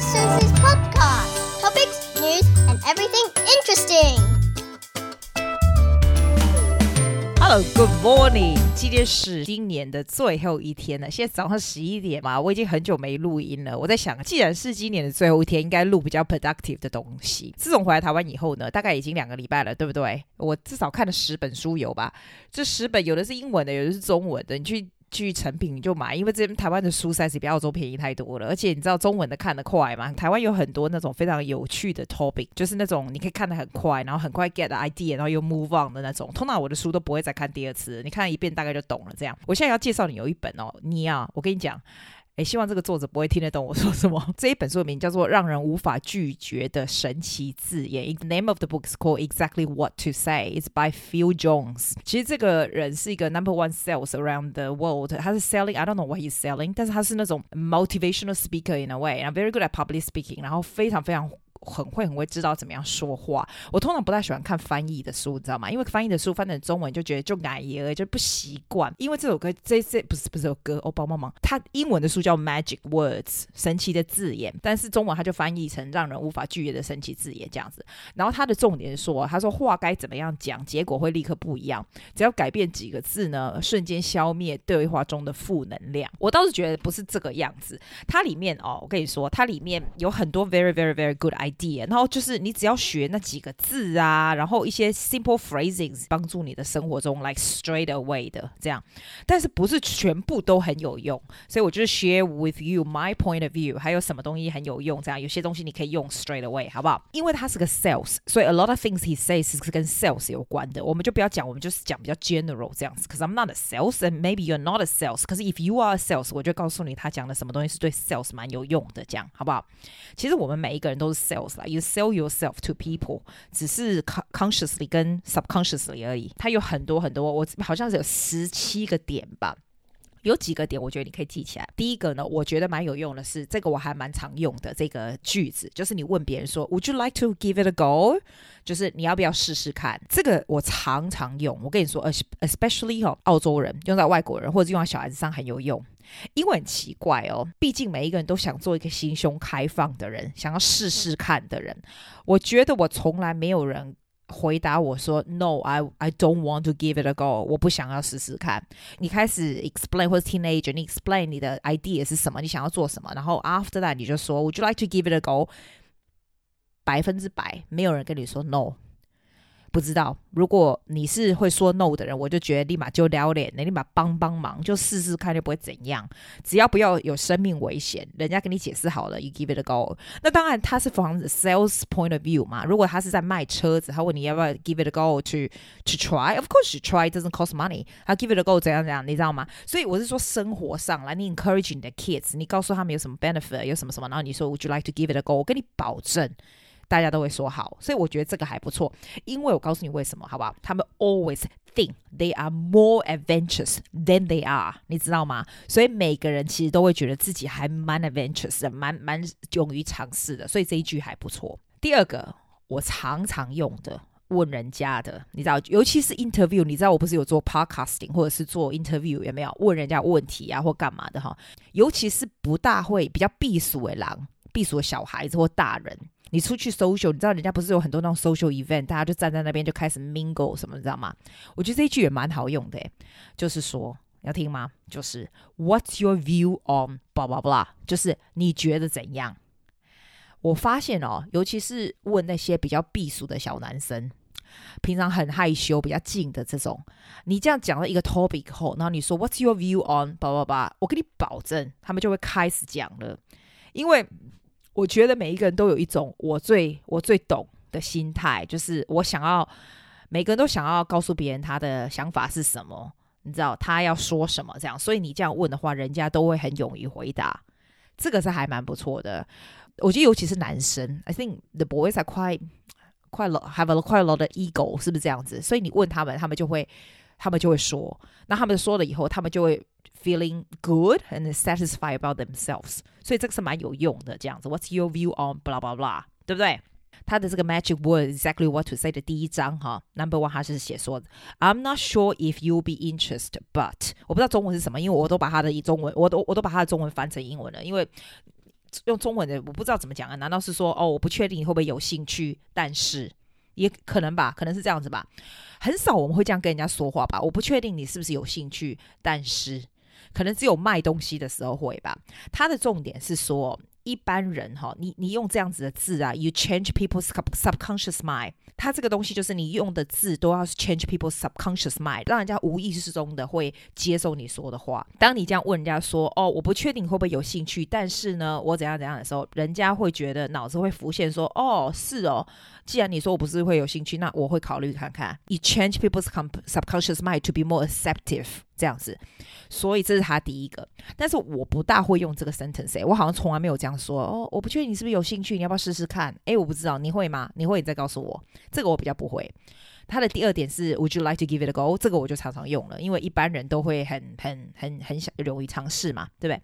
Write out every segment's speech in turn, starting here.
is Susie's podcast. Topics, news, and everything interesting. Hello, good morning. 今天是今年的最后一天了。现在早上十一点嘛，我已经很久没录音了。我在想，既然是今年的最后一天，应该录比较 productive 的东西。自从回来台湾以后呢，大概已经两个礼拜了，对不对？我至少看了十本书有吧？这十本有的是英文的，有的是中文的。你去。去成品你就买，因为这边台湾的书实在是比澳洲便宜太多了，而且你知道中文的看得快嘛？台湾有很多那种非常有趣的 topic，就是那种你可以看得很快，然后很快 get idea，然后又 move on 的那种。通常我的书都不会再看第二次，你看一遍大概就懂了。这样，我现在要介绍你有一本哦，你啊，我跟你讲。诶，希望这个作者不会听得懂我说什么。这一本书的名叫做《让人无法拒绝的神奇字眼》，The name of the book is called Exactly What to Say. It's by Phil Jones。其实这个人是一个 number one sales around the world。他是 selling, I don't know what he's selling，但是他是那种 motivational speaker in a way，然后 very good at public speaking，然后非常非常。 很会很会知道怎么样说话。我通常不太喜欢看翻译的书，你知道吗？因为翻译的书翻成中文就觉得就矮耶，就不习惯。因为这首歌这这不是不是首歌哦，帮帮忙。它英文的书叫 Magic Words，神奇的字眼，但是中文它就翻译成让人无法拒绝的神奇字眼这样子。然后它的重点是说，他说话该怎么样讲，结果会立刻不一样。只要改变几个字呢，瞬间消灭对话中的负能量。我倒是觉得不是这个样子。它里面哦，我跟你说，它里面有很多 very very very good idea。然后就是你只要学那几个字啊，然后一些 simple phrasings 帮助你的生活中 like straight away 的这样，但是不是全部都很有用，所以我就是 share with you my point of view，还有什么东西很有用，这样有些东西你可以用 straight away，好不好？因为他是个 sales，所以 a lot of things he says 是跟 sales 有关的，我们就不要讲，我们就是讲比较 general 这样子。Cause I'm not a sales and maybe you're not a sales，可是 if you are a sales，我就告诉你他讲的什么东西是对 sales 蛮有用的，这样好不好？其实我们每一个人都是 sales 啦。Sell yourself to people，只是 consciously 跟 subconsciously 而已。它有很多很多，我好像是有十七个点吧。有几个点，我觉得你可以记起来。第一个呢，我觉得蛮有用的是，这个我还蛮常用的这个句子，就是你问别人说，Would you like to give it a go？就是你要不要试试看？这个我常常用。我跟你说，especially 哈，澳洲人用在外国人或者用在小孩子上很有用。因为很奇怪哦，毕竟每一个人都想做一个心胸开放的人，想要试试看的人。我觉得我从来没有人。回答我说：“No，I I don't want to give it a go。我不想要试试看。你开始 explain 或者 teenager，你 explain 你的 idea 是什么？你想要做什么？然后 after that 你就说：Would you like to give it a go？百分之百没有人跟你说 no。”不知道，如果你是会说 no 的人，我就觉得立马就撩脸，你立马帮帮忙，就试试看，就不会怎样。只要不要有生命危险，人家跟你解释好了，you give it a go。那当然，他是房子 sales point of view 嘛。如果他是在卖车子，他问你要不要 give it a go to to try，of course you try doesn't cost money。他 give it a go 怎样怎样，你知道吗？所以我是说生活上来，你 encourage 你的 kids，你告诉他们有什么 benefit，有什么什么，然后你说 would you like to give it a go，我跟你保证。大家都会说好，所以我觉得这个还不错。因为我告诉你为什么，好不好？他们 always think they are more adventurous than they are，你知道吗？所以每个人其实都会觉得自己还蛮 adventurous 的，蛮蛮勇于尝试的。所以这一句还不错。第二个，我常常用的问人家的，你知道，尤其是 interview，你知道我不是有做 podcasting 或者是做 interview 有没有问人家问题啊或干嘛的哈？尤其是不大会比较避暑的狼、避暑的小孩子或大人。你出去 social，你知道人家不是有很多那种 social event，大家就站在那边就开始 mingle 什么，你知道吗？我觉得这一句也蛮好用的，就是说要听吗？就是 What's your view on blah blah blah？就是你觉得怎样？我发现哦，尤其是问那些比较避暑的小男生，平常很害羞、比较静的这种，你这样讲了一个 topic 后，然后你说 What's your view on blah blah blah？我跟你保证，他们就会开始讲了，因为。我觉得每一个人都有一种我最我最懂的心态，就是我想要每个人都想要告诉别人他的想法是什么，你知道他要说什么这样，所以你这样问的话，人家都会很勇于回答，这个是还蛮不错的。我觉得尤其是男生，I think the boys are quite quite have a quite lot of ego，是不是这样子？所以你问他们，他们就会他们就会说，那他们说了以后，他们就会。Feeling good and satisfied about themselves，所以这个是蛮有用的。这样子，What's your view on blah blah blah，对不对？他的这个 magic word exactly what to say 的第一章哈，Number one 他是写说，I'm not sure if you'll be interested，but 我不知道中文是什么，因为我都把他的中文，我都我都把他的中文翻成英文了，因为用中文的，我不知道怎么讲啊？难道是说哦，我不确定你会不会有兴趣？但是也可能吧，可能是这样子吧。很少我们会这样跟人家说话吧？我不确定你是不是有兴趣，但是可能只有卖东西的时候会吧。它的重点是说。一般人哈，你你用这样子的字啊，you change people's subconscious mind。它这个东西就是你用的字都要 change people's subconscious mind，让人家无意识中的会接受你说的话。当你这样问人家说，哦，我不确定会不会有兴趣，但是呢，我怎样怎样的时候，人家会觉得脑子会浮现说，哦，是哦。既然你说我不是会有兴趣，那我会考虑看看。You change people's subconscious mind to be more acceptive，这样子。所以这是他第一个。但是我不大会用这个 sentence，我好像从来没有这样说。哦，我不确定你是不是有兴趣，你要不要试试看？诶，我不知道，你会吗？你会，你再告诉我。这个我比较不会。他的第二点是 Would you like to give it a go？这个我就常常用了，因为一般人都会很很很很想容易尝试嘛，对不对？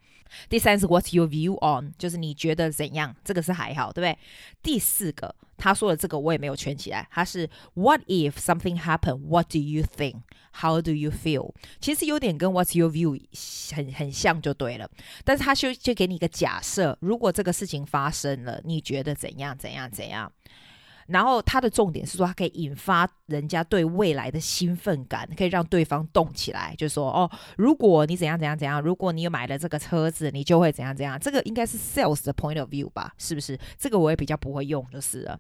第三是 What's your view on？就是你觉得怎样？这个是还好，对不对？第四个他说的这个我也没有圈起来，他是 What if something happened？What do you think？How do you feel？其实有点跟 What's your view 很很像就对了，但是他就就给你一个假设，如果这个事情发生了，你觉得怎样？怎样？怎样？然后它的重点是说，它可以引发人家对未来的兴奋感，可以让对方动起来，就说哦，如果你怎样怎样怎样，如果你买了这个车子，你就会怎样怎样。这个应该是 sales 的 point of view 吧？是不是？这个我也比较不会用，就是了。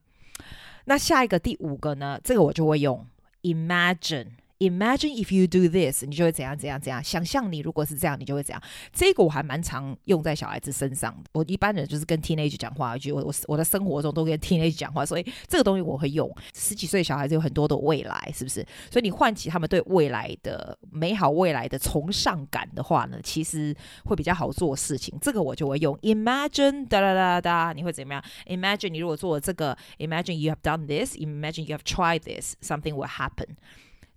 那下一个第五个呢？这个我就会用 imagine。Imagine if you do this，你就会怎样怎样怎样。想象你如果是这样，你就会怎样。这个我还蛮常用在小孩子身上的。我一般人就是跟 teenage 讲话，就我我我的生活中都跟 teenage 讲话，所以这个东西我会用。十几岁小孩子有很多的未来，是不是？所以你唤起他们对未来的美好未来的崇尚感的话呢，其实会比较好做事情。这个我就会用 Imagine 哒哒哒哒，你会怎么样？Imagine 你如果做了这个，Imagine you have done this，Imagine you have tried this，something will happen。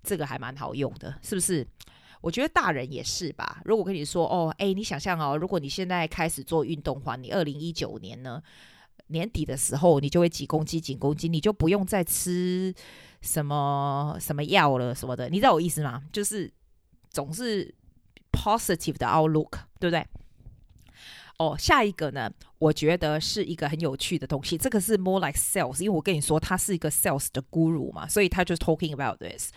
这个还蛮好用的，是不是？我觉得大人也是吧。如果跟你说，哦，哎，你想象哦，如果你现在开始做运动的话，你二零一九年呢，年底的时候，你就会几公斤几公斤，你就不用再吃什么什么药了什么的，你知道我意思吗？就是总是 positive 的 outlook，对不对？哦，下一个呢，我觉得是一个很有趣的东西。这个是 more like sales，因为我跟你说他是一个 sales 的 guru 嘛，所以他就是 talking about this。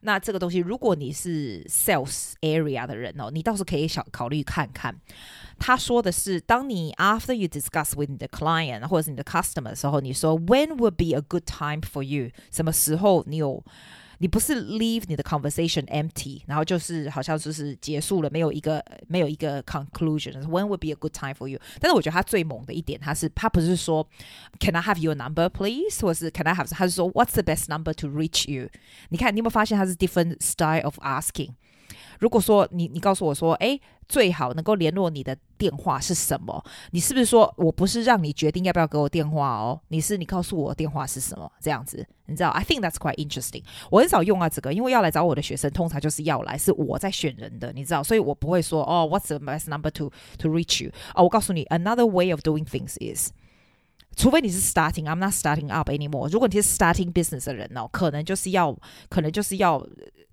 那这个东西，如果你是 sales area 的人哦，你倒是可以想考虑看看。他说的是，当你 after you discuss with 你的 client 或者是你的 customer 的时候，你说 when would be a good time for you？什么时候你有？你不是 leave 你的 conversation empty，然后就是好像就是结束了，没有一个没有一个 conclusion。When would be a good time for you？但是我觉得他最猛的一点，他是他不是说 Can I have your number please？或是 Can I have？他是说 What's the best number to reach you？你看你有没有发现他是 different style of asking？ 如果说你你告诉我说，诶，最好能够联络你的电话是什么？你是不是说我不是让你决定要不要给我电话哦？你是你告诉我电话是什么？这样子，你知道？I think that's quite interesting。我很少用啊这个，因为要来找我的学生，通常就是要来是我在选人的，你知道？所以我不会说哦，What's the best number to to reach you？哦，我告诉你，another way of doing things is，除非你是 starting，I'm not starting up anymore。如果你是 starting business 的人哦，可能就是要，可能就是要。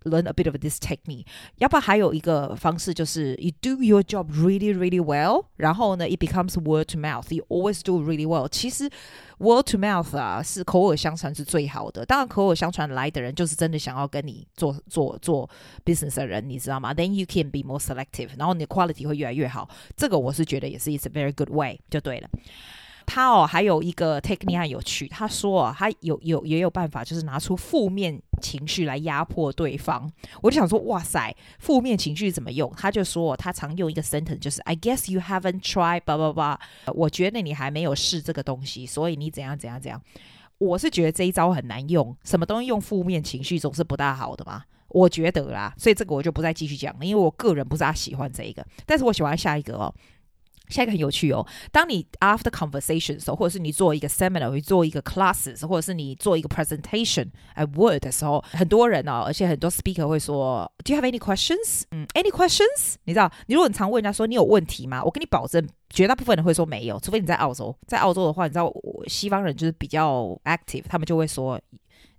Learn a bit of this technique，要不然还有一个方式就是 you do your job really really well，然后呢，it becomes word to mouth，you always do really well。其实 word to mouth 啊是口耳相传是最好的，当然口耳相传来的人就是真的想要跟你做做做 business 的人，你知道吗？Then you can be more selective，然后你的 quality 会越来越好。这个我是觉得也是 it's a very good way，就对了。 他哦，还有一个 technique 很有趣。他说啊，他有有也有办法，就是拿出负面情绪来压迫对方。我就想说，哇塞，负面情绪怎么用？他就说，他常用一个 sentence，就是 I guess you haven't tried，叭叭叭。我觉得你还没有试这个东西，所以你怎样怎样怎样。我是觉得这一招很难用，什么东西用负面情绪总是不大好的嘛。我觉得啦，所以这个我就不再继续讲了，因为我个人不是他喜欢这一个，但是我喜欢下一个哦。下一个很有趣哦，当你 after conversation 的时候，或者是你做一个 seminar，或做一个 classes，或者是你做一个 presentation at word 的时候，很多人哦，而且很多 speaker 会说，Do you have any questions？嗯，Any questions？你知道，你如果你常问人家说你有问题吗？我跟你保证，绝大部分人会说没有，除非你在澳洲。在澳洲的话，你知道，西方人就是比较 active，他们就会说。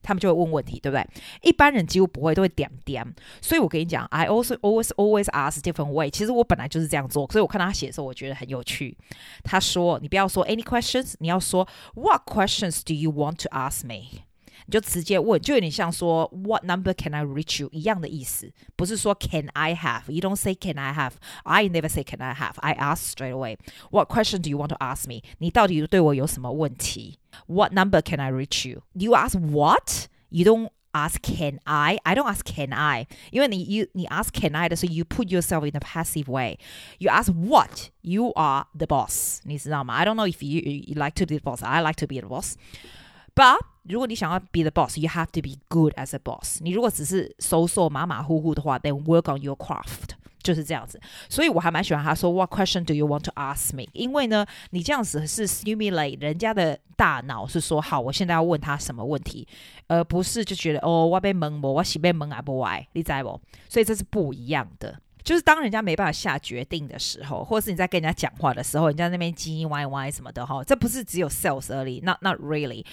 他们就会问问题，对不对？一般人几乎不会，都会点点。所以我跟你讲，I also always always ask different way。其实我本来就是这样做，所以我看到他写的时候，我觉得很有趣。他说：“你不要说 any questions，你要说 What questions do you want to ask me？” 你就直接问，就有点像说 What number can I reach you 一样的意思，不是说 Can I have? You don't say Can I have? I never say Can I have? I ask straight away. What question do you want to ask me? 你到底对我有什么问题？What number can I reach you? You ask what? You don't ask Can I? I don't ask Can I. 因为你 you 你 ask Can I 的时候，you put yourself in a passive way. You ask what? You are the boss. 你知道吗？I don't know if you, you like to be the boss. I like to be the boss. But 如果你想要 be the boss, you have to be good as a boss. 你如果只是收收马马虎虎的话，then work on your craft，就是这样子。所以我还蛮喜欢他说，What question do you want to ask me？因为呢，你这样子是 stimulate 人家的大脑，是说好，我现在要问他什么问题，而不是就觉得哦，我被蒙不，我喜被蒙啊不歪，你知不？所以这是不一样的。就是当人家没办法下决定的时候，或者是你在跟人家讲话的时候，人家那边唧唧歪歪什么的哈，这不是只有 sales 而已，not not really。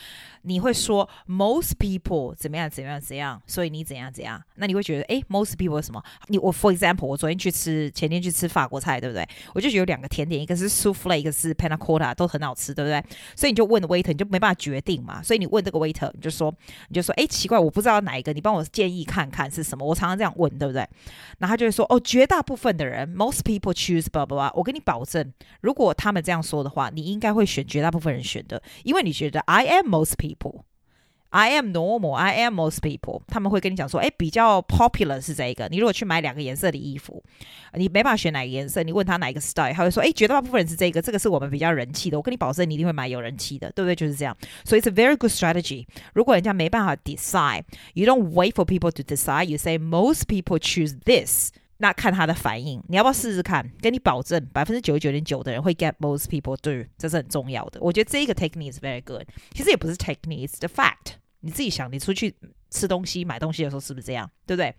你会说 most people 怎么样怎么样怎样，所以你怎样怎样，那你会觉得诶 most people 什么？你我 for example，我昨天去吃，前天去吃法国菜，对不对？我就觉得有两个甜点，一个是 souffle，一个是 panna cotta，都很好吃，对不对？所以你就问 waiter，你就没办法决定嘛，所以你问这个 waiter，你就说你就说诶奇怪，我不知道哪一个，你帮我建议看看是什么。我常常这样问，对不对？然后他就会说哦绝。绝大部分的人，most people choose blah blah blah。我跟你保证，如果他们这样说的话，你应该会选绝大部分人选的，因为你觉得 I am most people。I am normal. I am most people. 他们会跟你讲说，哎，比较 popular 是这一个。你如果去买两个颜色的衣服，你没办法选哪个颜色，你问他哪一个 style，他会说，哎，绝大部分人是这个，这个是我们比较人气的。我跟你保证，你一定会买有人气的，对不对？就是这样。所以 it's a very good strategy。如果人家没办法 decide，you don't wait for people to decide. You say most people choose this. 那看他的反应，你要不要试试看？跟你保证，百分之九十九点九的人会 get most people do，这是很重要的。我觉得这个 technique is very good。其实也不是 technique，it's the fact。你自己想，你出去吃东西、买东西的时候是不是这样？对不对？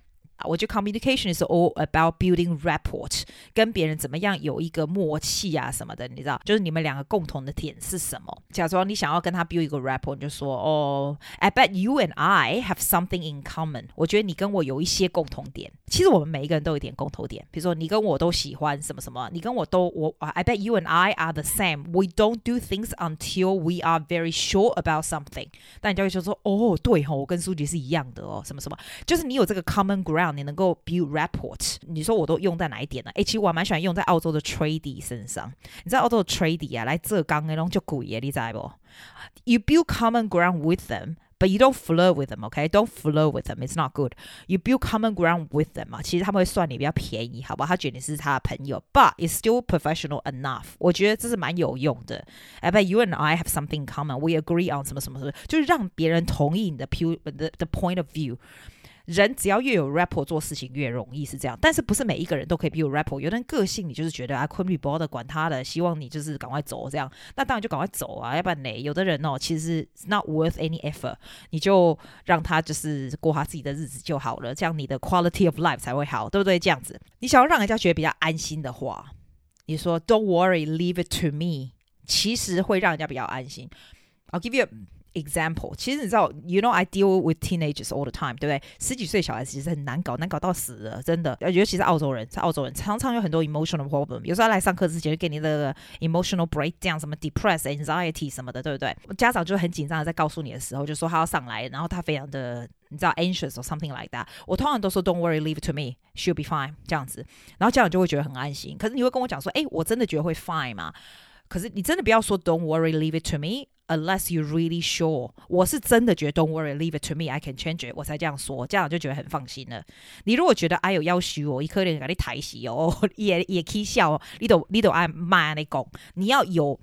我觉得 communication is all about building rapport，跟别人怎么样有一个默契啊什么的，你知道？就是你们两个共同的点是什么？假装你想要跟他 build 一个 rapport，你就说哦，I bet you and I have something in common。我觉得你跟我有一些共同点。其实我们每一个人都有一点共同点，比如说你跟我都喜欢什么什么，你跟我都我 I bet you and I are the same。We don't do things until we are very sure about something。但你就会说说哦，对哦，我跟书籍是一样的哦，什么什么，就是你有这个 common ground。 让你能够 build rapport，你说我都用在哪一点呢？诶，其实我还蛮喜欢用在澳洲的 tradie 身上。你知道澳洲的 tradie 啊，来浙江那种就贵耶，你知不？You build common ground with them, but you don't flirt with them, okay? Don't flirt with them, it's not good. You build common ground with them 嘛，其实他们会算你比较便宜，好不好？他觉得你是他的朋友，but it's still professional enough。我觉得这是蛮有用的。I bet you and I have something in common. We agree on 什么什么什么，就是让别人同意你的 pu the the point of view。 人只要越有 rapport 做事情越容易是这样，但是不是每一个人都可以 build rapport。有的人个性你就是觉得啊，couldn't be bothered 管他的，希望你就是赶快走这样，那当然就赶快走啊，要不然呢？有的人哦，其实 not worth any effort，你就让他就是过他自己的日子就好了，这样你的 quality of life 才会好，对不对？这样子，你想要让人家觉得比较安心的话，你说 Don't worry, leave it to me，其实会让人家比较安心。I'll give you Example，其实你知道，you know I deal with teenagers all the time，对不对？十几岁小孩子其实很难搞，难搞到死了，真的。尤其是澳洲人，在澳洲人常常有很多 emotional problem。有时候来上课之前就给你那个 emotional breakdown，什么 depress、anxiety 什么的，对不对？家长就很紧张的在告诉你的时候，就说他要上来，然后他非常的你知道 anxious or something like that。我通常都说 Don't worry, leave it to me, she'll be fine 这样子，然后家长就会觉得很安心。可是你会跟我讲说，诶，我真的觉得会 fine 吗？可是你真的不要说 Don't worry, leave it to me。Unless you really sure，我是真的觉得 Don't worry, leave it to me, I can change it，我才这样说，家长就觉得很放心了。你如果觉得哎呦要许我，一颗脸给你抬起哦，也也可以笑哦，你都你都爱骂你讲，你要有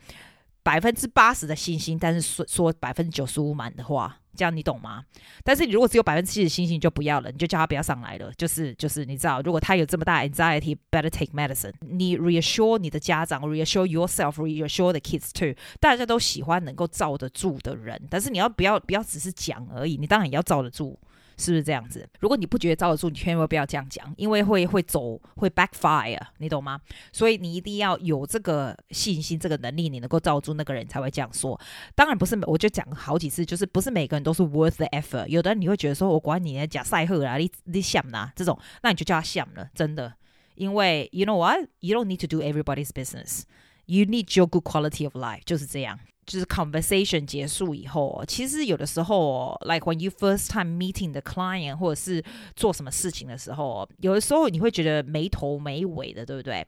百分之八十的信心，但是说说百分之九十五满的话。这样你懂吗？但是你如果只有百分之七十信心，就不要了，你就叫他不要上来了。就是就是，你知道，如果他有这么大 anxiety，better take medicine。你 reassure 你的家长，reassure yourself，reassure the kids too。大家都喜欢能够罩得住的人，但是你要不要不要只是讲而已？你当然也要罩得住。是不是这样子？如果你不觉得罩得住，你千万不要这样讲，因为会会走会 backfire，你懂吗？所以你一定要有这个信心、这个能力，你能够罩住那个人才会这样说。当然不是，我就讲好几次，就是不是每个人都是 worth the effort。有的人你会觉得说，我管你讲赛赫啦，你你想呐这种，那你就叫他想了，真的。因为 you know what, you don't need to do everybody's business. You need your good quality of life，就是这样。就是 conversation 结束以后，其实有的时候，like when you first time meeting the client，或者是做什么事情的时候，有的时候你会觉得没头没尾的，对不对？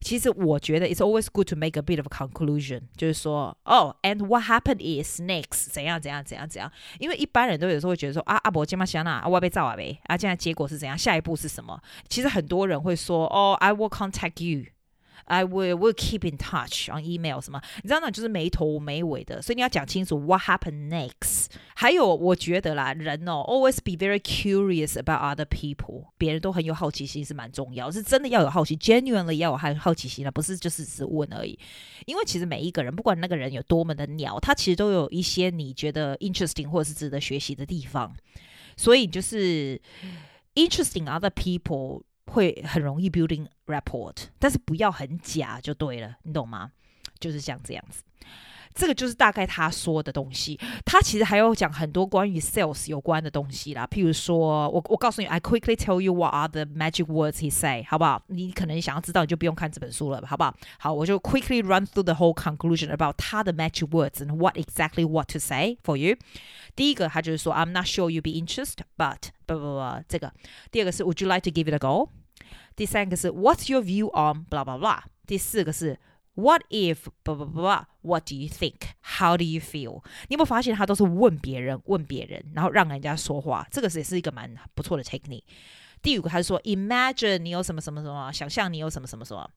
其实我觉得 it's always good to make a bit of a conclusion，就是说，哦，and what happened is next，怎样怎样怎样怎样。因为一般人都有时候会觉得说，啊，阿伯今嘛想哪，我要被造啊呗，啊，现在结果是怎样，下一步是什么？其实很多人会说，哦，I will contact you。 I will will keep in touch on email 什么？你知道那就是没头没尾的，所以你要讲清楚 what happened next。还有，我觉得啦，人哦，always be very curious about other people。别人都很有好奇心是蛮重要，是真的要有好奇，genuinely 要有好好奇心的，不是就是只问而已。因为其实每一个人，不管那个人有多么的鸟，他其实都有一些你觉得 interesting 或是值得学习的地方。所以就是 interesting other people。会很容易 building rapport，但是不要很假就对了，你懂吗？就是像这样子，这个就是大概他说的东西。他其实还有讲很多关于 sales 有关的东西啦，譬如说，我我告诉你，I quickly tell you what are the magic words he say，好不好？你可能想要知道，你就不用看这本书了，好不好？好，我就 quickly run through the whole conclusion about 他的 magic words and what exactly what to say for you。第一个，他就是说，I'm not sure you be interested，but 不不不，这个。第二个是，Would you like to give it a go？ 第三个是 What's your view on blah blah blah？第四个是 What if blah blah blah？What do you think？How do you feel？你有没有发现他都是问别人，问别人，然后让人家说话，这个也是一个蛮不错的 technique。第五个他是说 Imagine 你有什么什么什么，想象你有什么什么什么。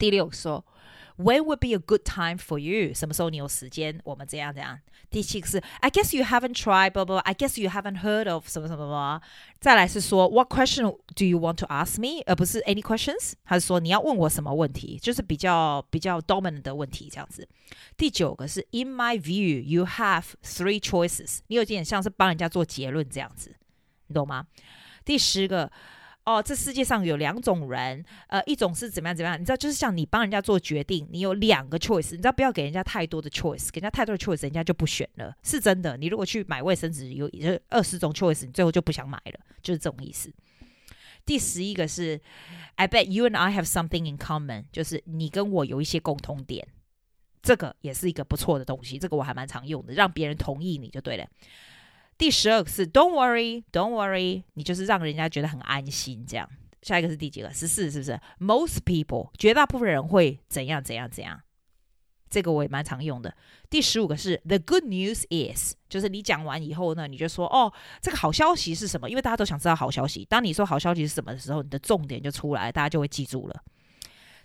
第六个说。When would be a good time for you？什么时候你有时间？我们这样这样。第七个是，I guess you haven't tried, blah blah. I guess you haven't heard of 什么什么什么。再来是说，What question do you want to ask me？而不是 Any questions？还是说你要问我什么问题？就是比较比较 dominant 的问题这样子。第九个是，In my view, you have three choices。你有点像是帮人家做结论这样子，你懂吗？第十个。 哦，这世界上有两种人，呃，一种是怎么样怎么样，你知道，就是像你帮人家做决定，你有两个 choice，你知道，不要给人家太多的 choice，给人家太多的 choice，人家就不选了，是真的。你如果去买卫生纸，有二十种 choice，你最后就不想买了，就是这种意思。第十一个是，I bet you and I have something in common，就是你跟我有一些共同点，这个也是一个不错的东西，这个我还蛮常用的，让别人同意你就对了。第十二个是 Don't worry, Don't worry，你就是让人家觉得很安心这样。下一个是第几个？十四是不是？Most people，绝大部分人会怎样怎样怎样？这个我也蛮常用的。第十五个是 The good news is，就是你讲完以后呢，你就说哦，这个好消息是什么？因为大家都想知道好消息。当你说好消息是什么的时候，你的重点就出来，大家就会记住了。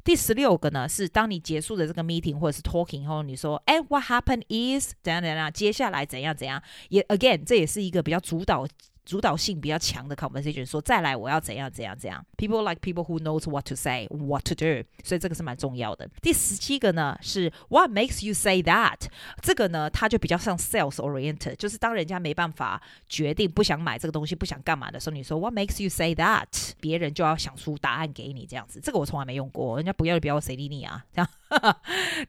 第十六个呢，是当你结束了这个 meeting 或者是 talking 后，你说，哎，what happened is 怎样怎样，接下来怎样怎样，也 again 这也是一个比较主导。主导性比较强的 conversation，说再来我要怎样怎样怎样。People like people who knows what to say, what to do，所以这个是蛮重要的。第十七个呢是 What makes you say that？这个呢，它就比较像 sales oriented，就是当人家没办法决定不想买这个东西，不想干嘛的时候，你说 What makes you say that？别人就要想出答案给你这样子。这个我从来没用过，人家不要不要，谁理你啊？这样。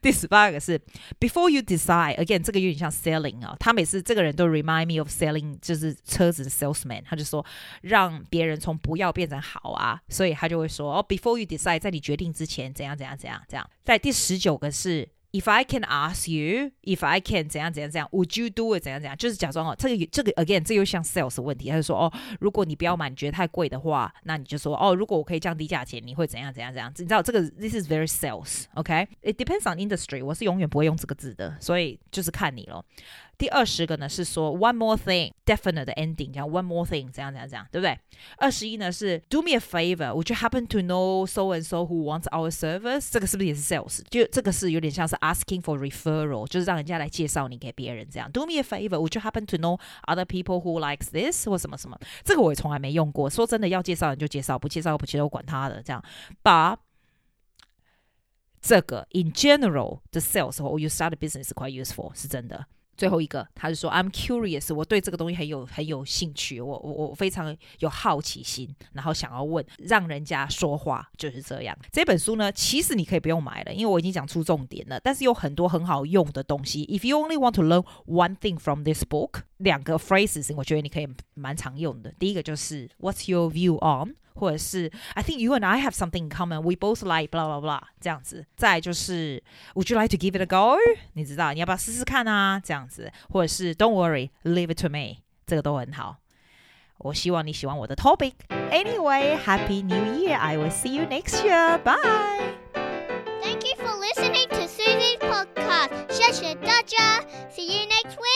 第十八个是 Before you decide，again 这个有点像 selling 啊，他每次这个人都 remind me of selling，就是车子的 salesman，他就说让别人从不要变成好啊，所以他就会说哦，Before you decide，在你决定之前怎样怎样怎样这样。在第十九个是。If I can ask you, if I can 怎样怎样怎样，Would you do it 怎样怎样？就是假装哦，这个这个 again，这又像 sales 问题。他就说哦，如果你不要买，你觉得太贵的话，那你就说哦，如果我可以降低价钱，你会怎样怎样怎样？你知道这个 this is very sales，OK？It depends on industry。我是永远不会用这个字的，所以就是看你咯。第二十个呢是说 one more thing，definite ending，讲 one more thing，这样这样这样，对不对？二十一呢是 do me a favor，would you happen to know so and so who wants our service？这个是不是也是 sales？就这个是有点像是 asking for referral，就是让人家来介绍你给别人这样。do me a favor，would you happen to know other people who likes this 或什么什么？这个我也从来没用过。说真的，要介绍人就介绍，不介绍不介绍，我管他的这样。把这个 in general the sales or you start a business quite useful，是真的。最后一个，他是说 I'm curious，我对这个东西很有很有兴趣，我我我非常有好奇心，然后想要问，让人家说话就是这样。这本书呢，其实你可以不用买了，因为我已经讲出重点了，但是有很多很好用的东西。If you only want to learn one thing from this book，两个 phrases 我觉得你可以蛮常用的。第一个就是 What's your view on？或者是 I think you and I have something in common. We both like blah blah blah 这样子。再就是 Would you like to give it a go？你知道你要不要试试看啊？这样子，或者是 Don't worry, leave it to me。这个都很好。我希望你喜欢我的 topic。Anyway, Happy New Year! I will see you next year. Bye. Thank you for listening to Susie's podcast. 谢谢大家。See you next week.